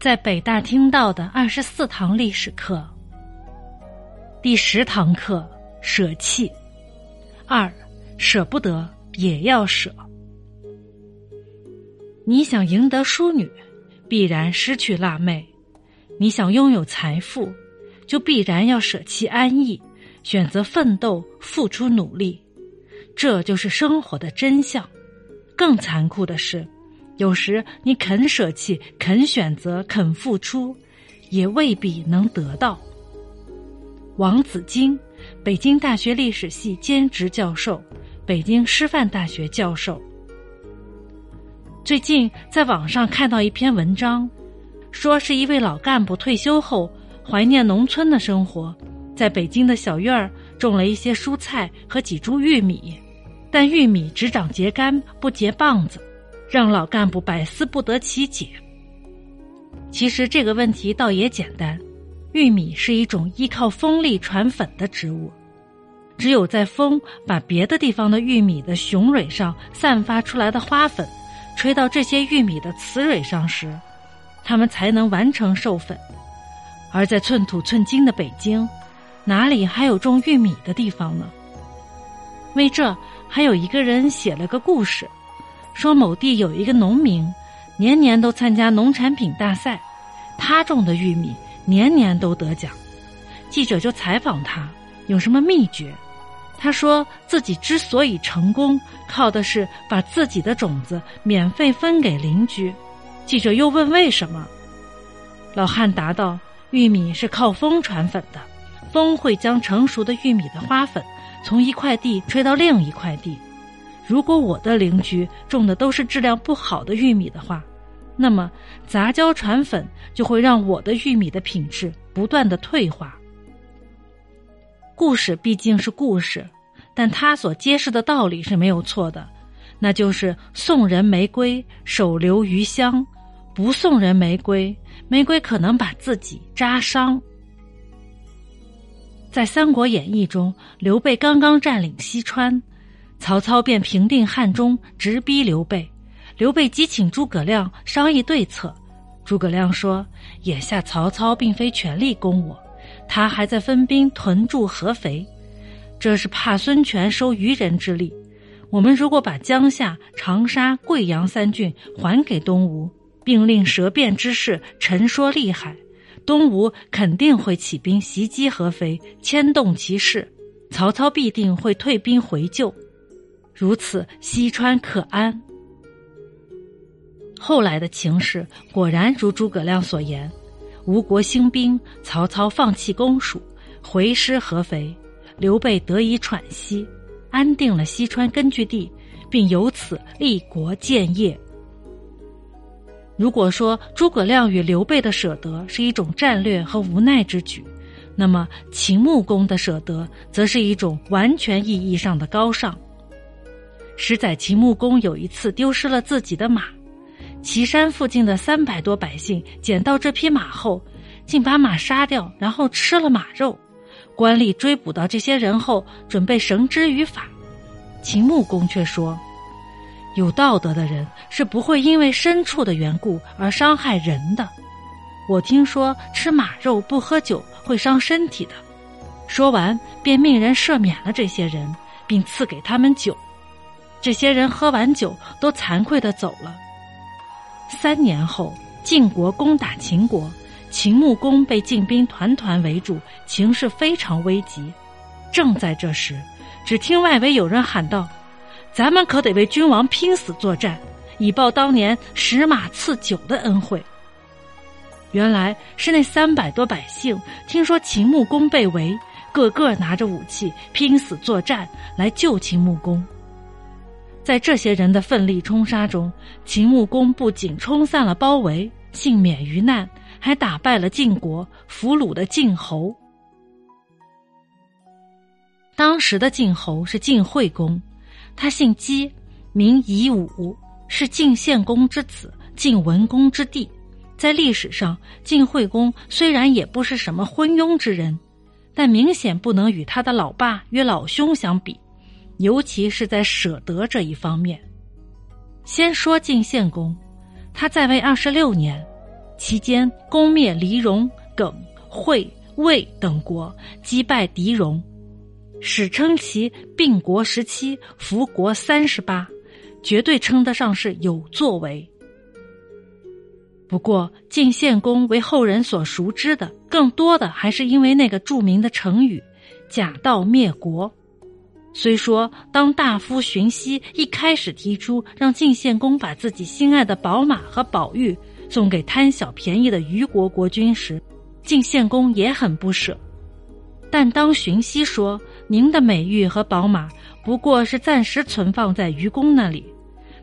在北大听到的二十四堂历史课，第十堂课舍弃。二，舍不得也要舍。你想赢得淑女，必然失去辣妹；你想拥有财富，就必然要舍弃安逸，选择奋斗、付出努力。这就是生活的真相。更残酷的是。有时你肯舍弃、肯选择、肯付出，也未必能得到。王子京，北京大学历史系兼职教授，北京师范大学教授。最近在网上看到一篇文章，说是一位老干部退休后怀念农村的生活，在北京的小院儿种了一些蔬菜和几株玉米，但玉米只长秸秆不结棒子。让老干部百思不得其解。其实这个问题倒也简单，玉米是一种依靠风力传粉的植物，只有在风把别的地方的玉米的雄蕊上散发出来的花粉，吹到这些玉米的雌蕊上时，它们才能完成授粉。而在寸土寸金的北京，哪里还有种玉米的地方呢？为这，还有一个人写了个故事。说某地有一个农民，年年都参加农产品大赛，他种的玉米年年都得奖。记者就采访他有什么秘诀，他说自己之所以成功，靠的是把自己的种子免费分给邻居。记者又问为什么，老汉答道：玉米是靠风传粉的，风会将成熟的玉米的花粉从一块地吹到另一块地。如果我的邻居种的都是质量不好的玉米的话，那么杂交传粉就会让我的玉米的品质不断的退化。故事毕竟是故事，但他所揭示的道理是没有错的，那就是送人玫瑰，手留余香；不送人玫瑰，玫瑰可能把自己扎伤。在《三国演义》中，刘备刚刚占领西川。曹操便平定汉中，直逼刘备。刘备急请诸葛亮商议对策。诸葛亮说：“眼下曹操并非全力攻我，他还在分兵屯驻合肥，这是怕孙权收渔人之利。我们如果把江夏、长沙、贵阳三郡还给东吴，并令舌辩之士陈说厉害，东吴肯定会起兵袭击合肥，牵动其势，曹操必定会退兵回救。”如此，西川可安。后来的情势果然如诸葛亮所言，吴国兴兵，曹操放弃攻蜀，回师合肥，刘备得以喘息，安定了西川根据地，并由此立国建业。如果说诸葛亮与刘备的舍得是一种战略和无奈之举，那么秦穆公的舍得则是一种完全意义上的高尚。十载秦穆公有一次丢失了自己的马，岐山附近的三百多百姓捡到这匹马后，竟把马杀掉，然后吃了马肉。官吏追捕到这些人后，准备绳之于法。秦穆公却说：“有道德的人是不会因为牲畜的缘故而伤害人的。我听说吃马肉不喝酒会伤身体的。”说完，便命人赦免了这些人，并赐给他们酒。这些人喝完酒，都惭愧的走了。三年后，晋国攻打秦国，秦穆公被晋兵团团围住，情势非常危急。正在这时，只听外围有人喊道：“咱们可得为君王拼死作战，以报当年食马赐酒的恩惠。”原来是那三百多百姓听说秦穆公被围，个个拿着武器拼死作战来救秦穆公。在这些人的奋力冲杀中，秦穆公不仅冲散了包围，幸免于难，还打败了晋国，俘虏了晋侯。当时的晋侯是晋惠公，他姓姬，名夷吾，是晋献公之子，晋文公之弟。在历史上，晋惠公虽然也不是什么昏庸之人，但明显不能与他的老爸与老兄相比。尤其是在舍得这一方面，先说晋献公，他在位二十六年，期间攻灭黎戎、耿、惠、魏等国，击败狄戎，史称其并国时期服国三十八，绝对称得上是有作为。不过，晋献公为后人所熟知的，更多的还是因为那个著名的成语“假道灭国”。虽说当大夫荀息一开始提出让晋献公把自己心爱的宝马和宝玉送给贪小便宜的虞国国君时，晋献公也很不舍。但当荀息说您的美玉和宝马不过是暂时存放在愚公那里，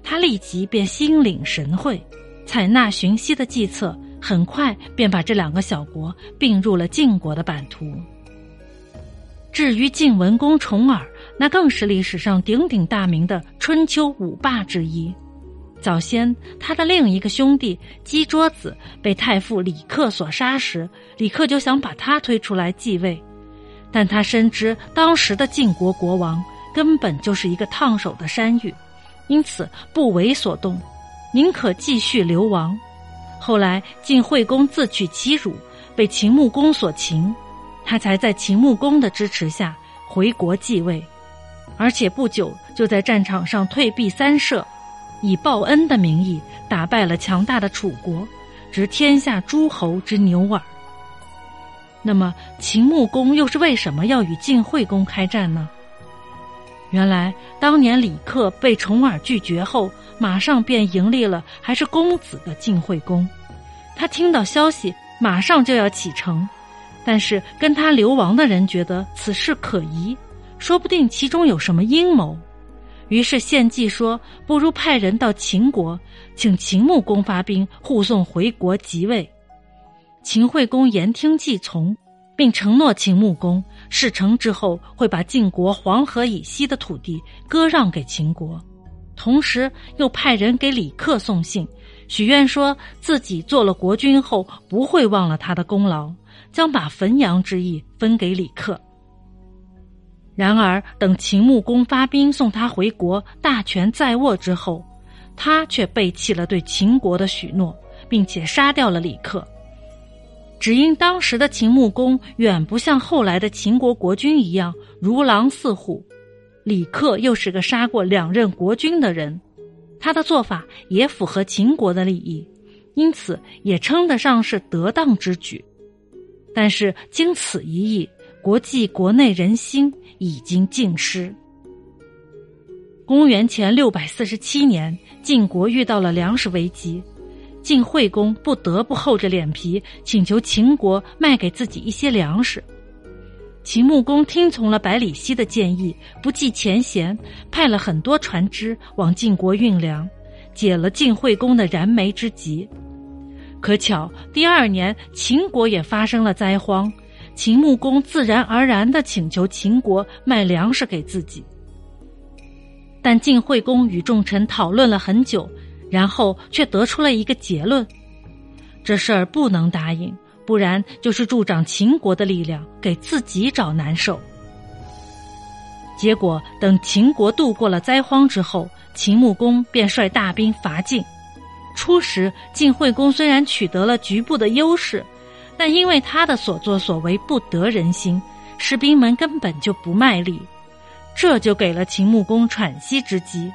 他立即便心领神会。采纳荀息的计策，很快便把这两个小国并入了晋国的版图。至于晋文公重耳，那更是历史上鼎鼎大名的春秋五霸之一。早先，他的另一个兄弟姬桌子被太傅李克所杀时，李克就想把他推出来继位，但他深知当时的晋国国王根本就是一个烫手的山芋，因此不为所动。宁可继续流亡。后来晋惠公自取其辱，被秦穆公所擒，他才在秦穆公的支持下回国继位，而且不久就在战场上退避三舍，以报恩的名义打败了强大的楚国，执天下诸侯之牛耳。那么秦穆公又是为什么要与晋惠公开战呢？原来当年李克被重耳拒绝后。马上便迎立了还是公子的晋惠公，他听到消息，马上就要启程，但是跟他流亡的人觉得此事可疑，说不定其中有什么阴谋，于是献计说，不如派人到秦国，请秦穆公发兵护送回国即位。秦惠公言听计从，并承诺秦穆公事成之后会把晋国黄河以西的土地割让给秦国。同时又派人给李克送信，许愿说自己做了国君后不会忘了他的功劳，将把汾阳之役分给李克。然而，等秦穆公发兵送他回国，大权在握之后，他却背弃了对秦国的许诺，并且杀掉了李克。只因当时的秦穆公远不像后来的秦国国君一样如狼似虎。李克又是个杀过两任国君的人，他的做法也符合秦国的利益，因此也称得上是得当之举。但是经此一役，国际国内人心已经尽失。公元前六百四十七年，晋国遇到了粮食危机，晋惠公不得不厚着脸皮请求秦国卖给自己一些粮食。秦穆公听从了百里奚的建议，不计前嫌，派了很多船只往晋国运粮，解了晋惠公的燃眉之急。可巧第二年秦国也发生了灾荒，秦穆公自然而然的请求秦国卖粮食给自己。但晋惠公与众臣讨论了很久，然后却得出了一个结论：这事儿不能答应。不然就是助长秦国的力量，给自己找难受。结果等秦国度过了灾荒之后，秦穆公便率大兵伐晋。初时晋惠公虽然取得了局部的优势，但因为他的所作所为不得人心，士兵们根本就不卖力，这就给了秦穆公喘息之机。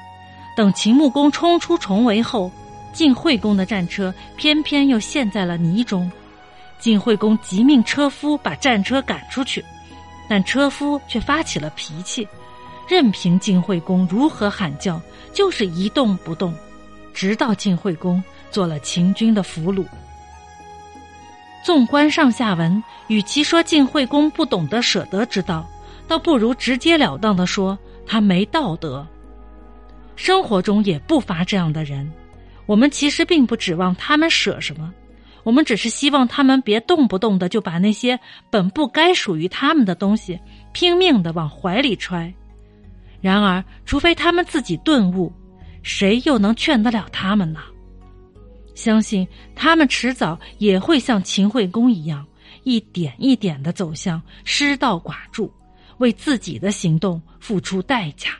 等秦穆公冲出重围后，晋惠公的战车偏偏又陷在了泥中。晋惠公急命车夫把战车赶出去，但车夫却发起了脾气，任凭晋惠公如何喊叫，就是一动不动，直到晋惠公做了秦军的俘虏。纵观上下文，与其说晋惠公不懂得舍得之道，倒不如直截了当的说他没道德。生活中也不乏这样的人，我们其实并不指望他们舍什么。我们只是希望他们别动不动的就把那些本不该属于他们的东西拼命的往怀里揣。然而，除非他们自己顿悟，谁又能劝得了他们呢？相信他们迟早也会像秦惠公一样，一点一点的走向失道寡助，为自己的行动付出代价。